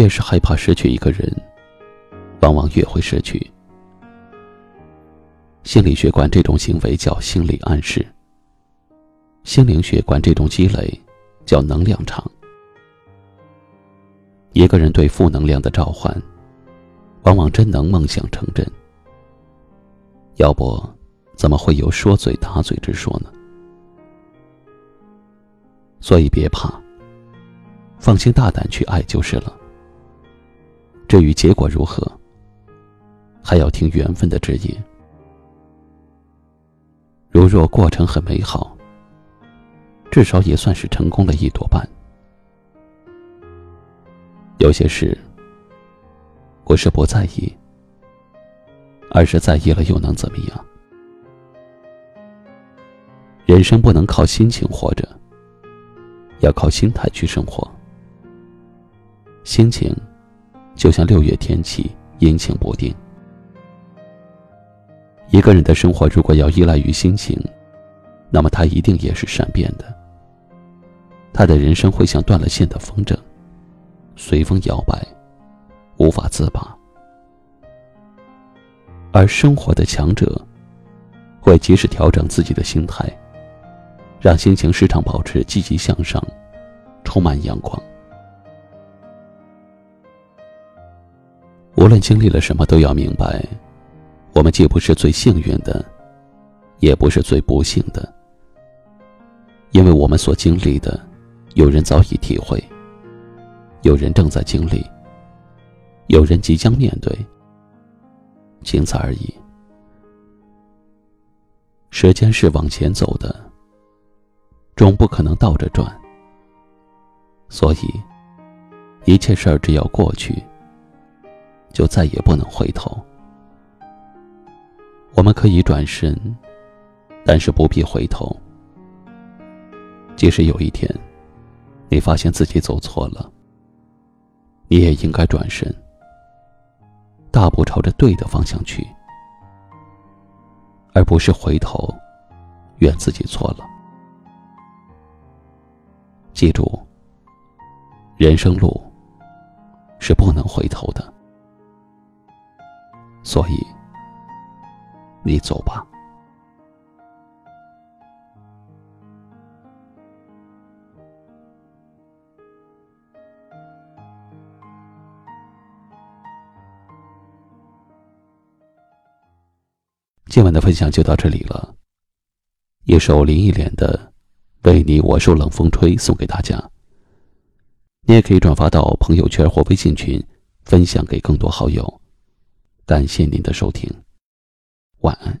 越是害怕失去一个人，往往越会失去。心理学管这种行为叫心理暗示，心灵学管这种积累叫能量场。一个人对负能量的召唤，往往真能梦想成真。要不，怎么会有说嘴打嘴之说呢？所以别怕，放心大胆去爱就是了。至于结果如何，还要听缘分的指引。如若过程很美好，至少也算是成功了一多半。有些事不是不在意，而是在意了又能怎么样？人生不能靠心情活着，要靠心态去生活。心情。就像六月天气阴晴不定，一个人的生活如果要依赖于心情，那么他一定也是善变的。他的人生会像断了线的风筝，随风摇摆，无法自拔。而生活的强者，会及时调整自己的心态，让心情时常保持积极向上，充满阳光。无论经历了什么，都要明白，我们既不是最幸运的，也不是最不幸的。因为我们所经历的，有人早已体会，有人正在经历，有人即将面对，仅此而已。时间是往前走的，终不可能倒着转。所以，一切事儿只要过去。就再也不能回头。我们可以转身，但是不必回头。即使有一天，你发现自己走错了，你也应该转身，大步朝着对的方向去，而不是回头，怨自己错了。记住，人生路是不能回头的。所以，你走吧。今晚的分享就到这里了。一首林忆莲的《为你我受冷风吹》送给大家。你也可以转发到朋友圈或微信群，分享给更多好友。感谢您的收听，晚安。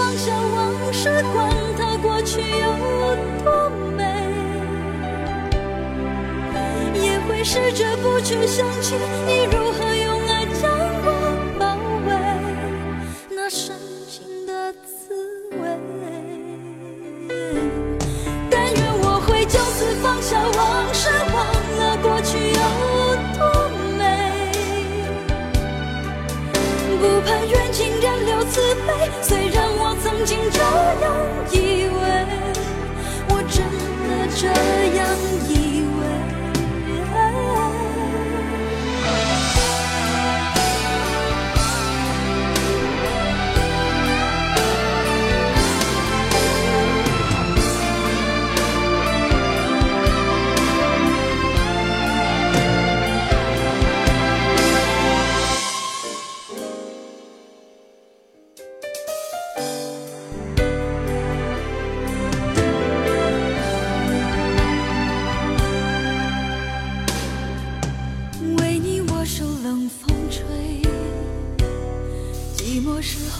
放下往事管它过去有多美也会试着不去想起你如何用爱将我包围那深情的滋味但愿我会就此放下往事忘了过去有多美不盼缘尽仍留慈悲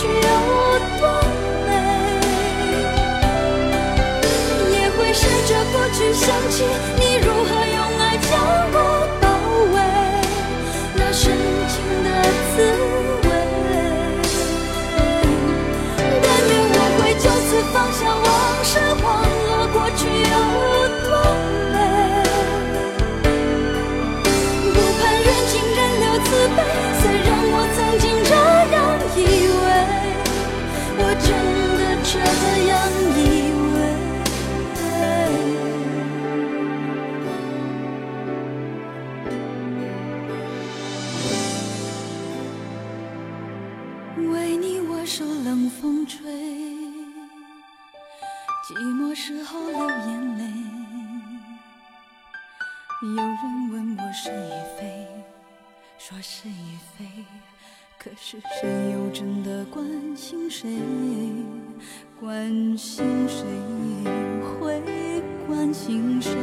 去有多美，也会试着不去想起你为。你我受冷风吹，寂寞时候流眼泪。有人问我是与非，说是与非，可是谁又真的关心谁？关心谁会关心谁？